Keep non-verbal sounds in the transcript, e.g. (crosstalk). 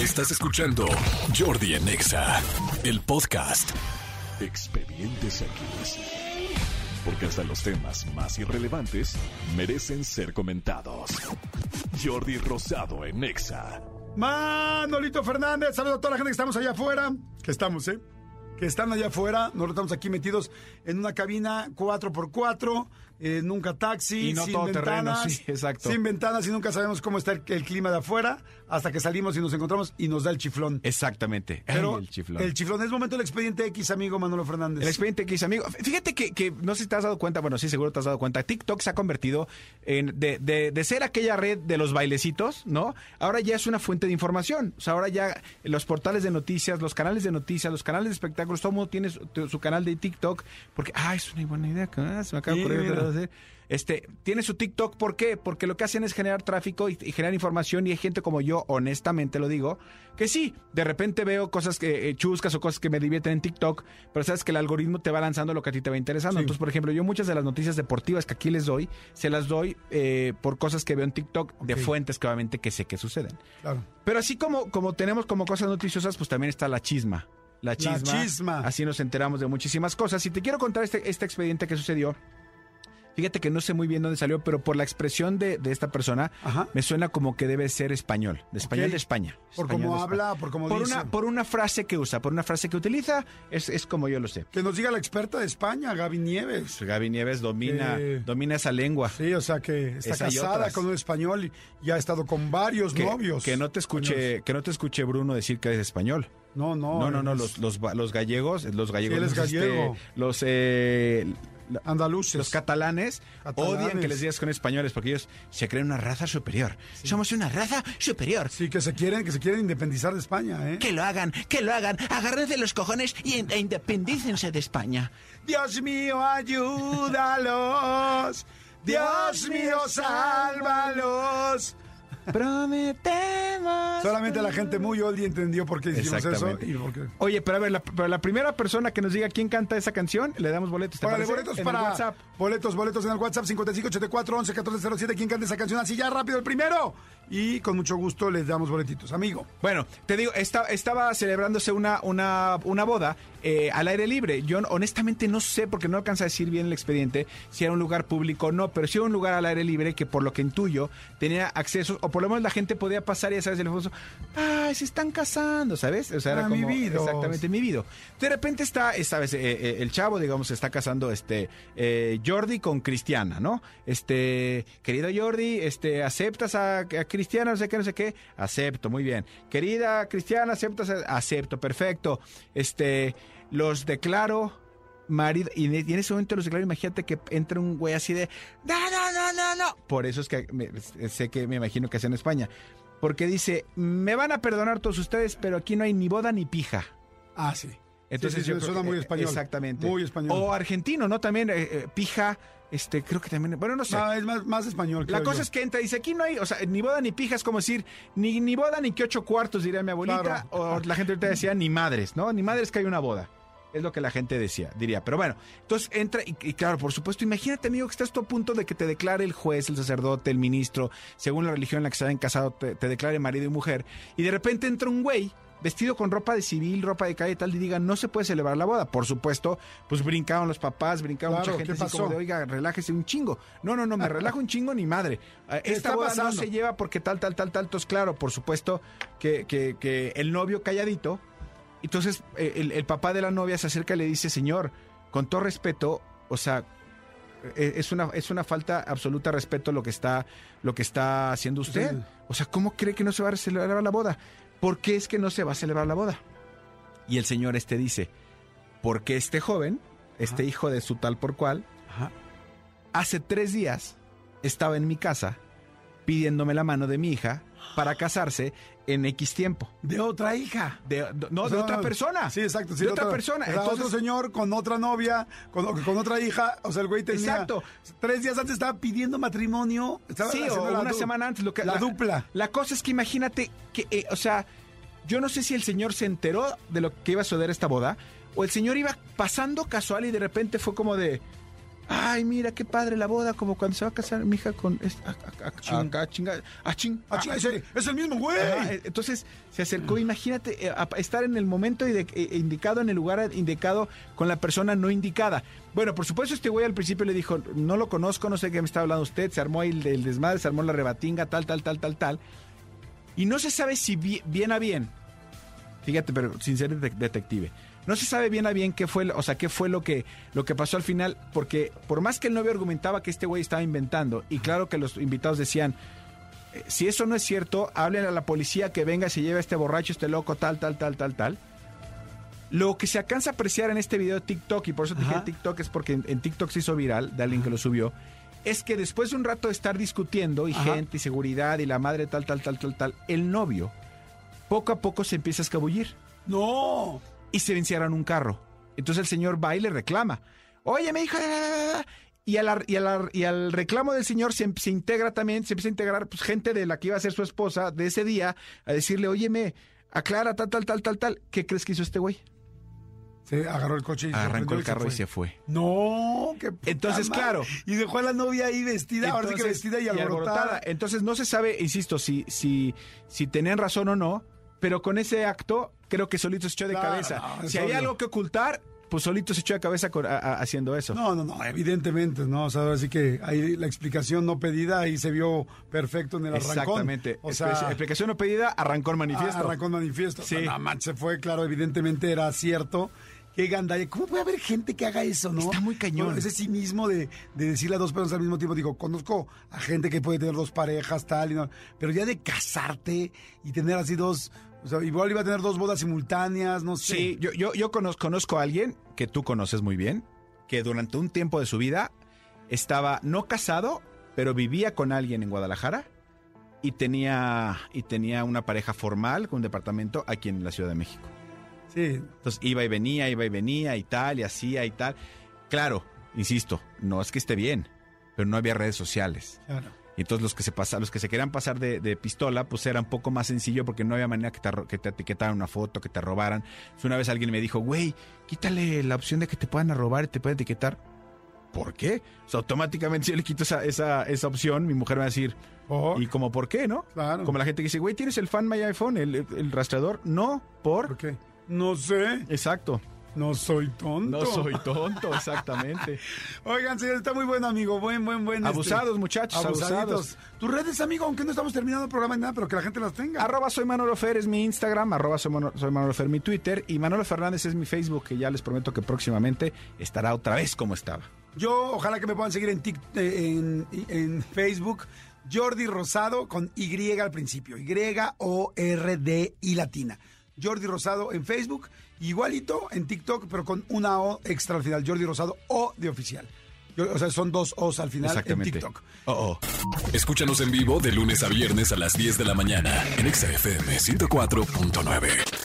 Estás escuchando Jordi en Exa, el podcast. Expedientes X. Porque hasta los temas más irrelevantes merecen ser comentados. Jordi Rosado en Exa. Manolito Fernández, saludos a toda la gente que estamos allá afuera. Que estamos, ¿eh? Que están allá afuera. Nosotros estamos aquí metidos en una cabina 4x4, eh, nunca taxi, Y no sin todo terreno, ventanas. sí, exacto. Sin ventanas y nunca sabemos cómo está el, el clima de afuera hasta que salimos y nos encontramos y nos da el chiflón. Exactamente. Ay, Pero el chiflón. el chiflón es momento del expediente X, amigo Manolo Fernández. El expediente X, amigo. Fíjate que, que no sé si te has dado cuenta, bueno, sí, seguro te has dado cuenta. TikTok se ha convertido en de, de- de ser aquella red de los bailecitos, ¿no? Ahora ya es una fuente de información. O sea, ahora ya los portales de noticias, los canales de noticias, los canales de espectáculos, todo el mundo tiene su, su canal de TikTok. Porque, ah, es una buena idea, que, ah, se me acaba de ocurrir. hacer. Este, tiene su TikTok, ¿por qué? Porque lo que hacen es generar tráfico y, y generar información y hay gente como yo, honestamente lo digo, que sí, de repente veo cosas que eh, chuscas o cosas que me divierten en TikTok, pero sabes que el algoritmo te va lanzando lo que a ti te va interesando. Sí. Entonces, por ejemplo, yo muchas de las noticias deportivas que aquí les doy, se las doy eh, por cosas que veo en TikTok de fuentes que obviamente que sé que suceden. Claro. Pero así como, como tenemos como cosas noticiosas, pues también está la chisma. La chisma. chisma. Así nos enteramos de muchísimas cosas. Y te quiero contar este, este expediente que sucedió. Fíjate que no sé muy bien dónde salió, pero por la expresión de, de esta persona, Ajá. me suena como que debe ser español, de español de España. Por cómo habla, por cómo por dice. Una, por una frase que usa, por una frase que utiliza, es, es como yo lo sé. Que nos diga la experta de España, Gaby Nieves. Gaby Nieves domina, Eh, domina esa lengua. Sí, o sea que está Esa casada con un español y, y ha estado con varios Que, novios. que no te escuche, que no te escuche Bruno decir que es español. No, no. No, no, no, los, los, los gallegos, los gallegos, los, este, los, eh, Andaluces. los catalanes, Catalanes. odian que les digas con españoles porque ellos se creen una raza superior. Somos una raza superior. Sí, que se quieren, que se quieren independizar de España, ¿eh? Que lo hagan, que lo hagan, agárrense los cojones y, e independícense de España. Dios mío, ayúdalos. Dios mío, sálvalos. Prometemos. Solamente la gente muy oldie entendió por qué hicimos eso. Exactamente. Y por qué. Oye, pero a ver, la, pero la primera persona que nos diga quién canta esa canción, le damos boletos. ¿te Órale, parece? boletos En el para WhatsApp. boletos, boletos en el WhatsApp 5584 11 1407. ¿Quién canta esa canción? Así ya rápido el primero. Y con mucho gusto les damos boletitos, amigo. Bueno, te digo, esta- estaba celebrándose una, una, una boda eh, al aire libre. Yo honestamente no sé, porque no alcanza a decir bien el expediente, si era un lugar público o no, pero sí era un lugar al aire libre que por lo que intuyo tenía acceso, o por lo menos la gente podía pasar y ya sabes, el famoso, ay, se están casando, ¿sabes? O sea, era Ah, como, mi vida. exactamente, mi vida. De repente está, esta vez, eh, eh, el chavo, digamos, se está casando, este, eh, Jordi con Cristiana, ¿no? Este, querido Jordi, este, ¿aceptas a, a Cristiana, no sé qué, no sé qué? Acepto, muy bien. Querida Cristiana, ¿aceptas? a- Acepto, perfecto. Este, los declaro marido, y en ese momento los declaro, imagínate que entra un güey así de, no, no, no, no, no. Por eso es que me- sé que me imagino que es en España. Porque dice, me van a perdonar todos ustedes, pero aquí no hay ni boda ni pija. Ah, sí. Entonces Sí, sí, yo suena muy español. Exactamente. Muy español. O argentino, ¿no? También eh, eh, pija, este, creo que también, bueno, no sé. No, es más, más español. La cosa yo. es que entra y dice, aquí no hay, o sea, ni boda ni pija, es como decir, ni, ni boda ni que ocho cuartos, diría mi abuelita, Claro. o la gente ahorita decía, ni madres, ¿no? Ni madres que hay una boda. Es lo que la gente decía, diría. Pero bueno, entonces entra y, y claro, por supuesto, imagínate, amigo, que estás tú a punto de que te declare el juez, el sacerdote, el ministro, según la religión en la que se hayan casado, te, te declare marido y mujer, y de repente entra un güey vestido con ropa de civil, ropa de calle y tal, y diga, no se puede celebrar la boda. Por supuesto, pues brincaron los papás, brincaron Claro, mucha gente ¿qué así como de, oiga, relájese un chingo. No, no, no, me relajo un chingo ni madre. ¿Qué Esta boda pasando? no se lleva porque tal, tal, tal, tal. Entonces, claro, por supuesto que, que, que el novio calladito. Entonces, eh, el, el papá de la novia se acerca y le dice, señor, con todo respeto, o sea, eh, es una, es una falta absoluta de respeto lo que está, lo que está haciendo usted. Sí. O sea, ¿cómo cree que no se va a celebrar la boda? ¿Por qué es que no se va a celebrar la boda? Y el señor este dice, porque este joven, este Ajá. hijo de su tal por cual, Ajá. hace tres días estaba en mi casa pidiéndome la mano de mi hija para casarse en X tiempo. De otra hija. De, no, O de otra persona. Sí, exacto. sí, de otra persona. Era Entonces, otro señor con otra novia, con, con otra hija. O sea, el güey tenía. Exacto. Tres días antes estaba pidiendo matrimonio. Estaba sí, o una semana antes. Lo que, la dupla. La cosa es que imagínate que, eh, o sea, yo no sé si el señor se enteró de lo que iba a suceder esta boda, o el señor iba pasando casual y de repente fue como de, Ay, mira qué padre la boda, como cuando se va a casar mi hija con. es- acá, chinga- ah, ching. Ah, es el mismo güey. Ajá, eh, Entonces se acercó, imagínate, eh, a estar en el momento inde- eh, indicado, en el lugar indicado, con la persona no indicada. Bueno, por supuesto, este güey al principio le dijo, no lo conozco, no sé qué me está hablando usted, se armó ahí el, el desmadre, se armó la rebatinga, tal, tal, tal, tal, tal. Y no se sabe si bi- bien a bien, fíjate, pero sin ser de- detective. No se sabe bien a bien qué fue, o sea, qué fue lo que, lo que pasó al final, porque por más que el novio argumentaba que este güey estaba inventando, y claro que los invitados decían, eh, si eso no es cierto, hablen a la policía que venga, se lleve a este borracho, este loco, tal, tal, tal, tal, tal. Lo que se alcanza a apreciar en este video de TikTok, y por eso te dije. TikTok, es porque en, en TikTok se hizo viral, de alguien que lo subió, es que después de un rato de estar discutiendo, y Ajá. gente, y seguridad, y la madre, tal, tal, tal, tal, tal, el novio, poco a poco se empieza a escabullir No. Y se encierran un carro. Entonces el señor va y le reclama. Oye, me dijo... Y al, y, al, y al reclamo del señor se, se integra también, se empieza a integrar pues, gente de la que iba a ser su esposa de ese día a decirle, óyeme, aclara tal, tal, tal, tal, tal. ¿Qué crees que hizo este güey? Se agarró el coche y se Arrancó el carro y fue. se fue. No, qué puta Entonces, madre. claro. Y dejó a la novia ahí vestida, ahora sí que Entonces, vestida y alborotada. Entonces no se sabe, insisto, si, si, si tenían razón o no, pero con ese acto creo que solito se echó de Claro, cabeza. no, si había algo que ocultar, pues solito se echó de cabeza con- a- a- haciendo eso. No, no, no, evidentemente, ¿no? O sea, ahora sí que ahí la explicación no pedida ahí se vio perfecto en el arrancón. Exactamente. O sea, Espe- explicación no pedida, arrancó el manifiesto. Ah, arrancó el manifiesto. Sí. Sí. No, man, se fue, claro, evidentemente era cierto. Qué gandalla. ¿Cómo puede haber gente que haga eso, no? Está muy cañón. Bueno, ese cinismo de, de decirle a dos personas al mismo tiempo. Digo, conozco a gente que puede tener dos parejas, tal, y no. Pero ya de casarte y tener así dos. O sea, igual iba a tener dos bodas simultáneas, no sé. Sí, yo, yo, yo conozco, conozco a alguien que tú conoces muy bien, que durante un tiempo de su vida estaba no casado, pero vivía con alguien en Guadalajara y tenía, y tenía una pareja formal con un departamento aquí en la Ciudad de México. Sí. Entonces iba y venía, iba y venía y tal, y hacía y tal. Claro, insisto, no es que esté bien, pero no había redes sociales. Claro. Y entonces los que se los que se querían pasar de, de pistola, pues era un poco más sencillo porque no había manera que te, que te etiquetaran una foto, que te robaran. Entonces, una vez alguien me dijo, güey, quítale la opción de que te puedan robar y te puedan etiquetar. ¿Por qué? O sea, automáticamente si yo le quito esa, esa, esa opción, mi mujer me va a decir, ¿Por? ¿y como por qué, no? Claro. Como la gente que dice, güey, ¿tienes el fan My iPhone, el, el- el rastreador? No, ¿por? ¿Por qué? No sé. Exacto. No soy tonto. No soy tonto, exactamente. (laughs) Oigan, señor, está muy buen, amigo. Buen, buen, buen. este, Abusados, muchachos, abusaditos. Tus redes, amigo, aunque no estamos terminando el programa ni nada, pero que la gente las tenga. Arroba soy Manolo Fer es mi Instagram, arroba soy Manolo, soy Manolo Fer mi Twitter y Manolo Fernández es mi Facebook, que ya les prometo que próximamente estará otra vez como estaba. Yo, ojalá que me puedan seguir en, Tik- eh, en, en Facebook. Jordi Rosado con Y al principio. Y-O-R-D-I latina. Jordi Rosado en Facebook. Igualito en TikTok, pero con una O extra al final. Jordi Rosado O de oficial. O sea, son dos O's al final en TikTok. Oh, oh. Escúchanos en vivo de lunes a viernes a las 10 de la mañana en Exa FM 104.9.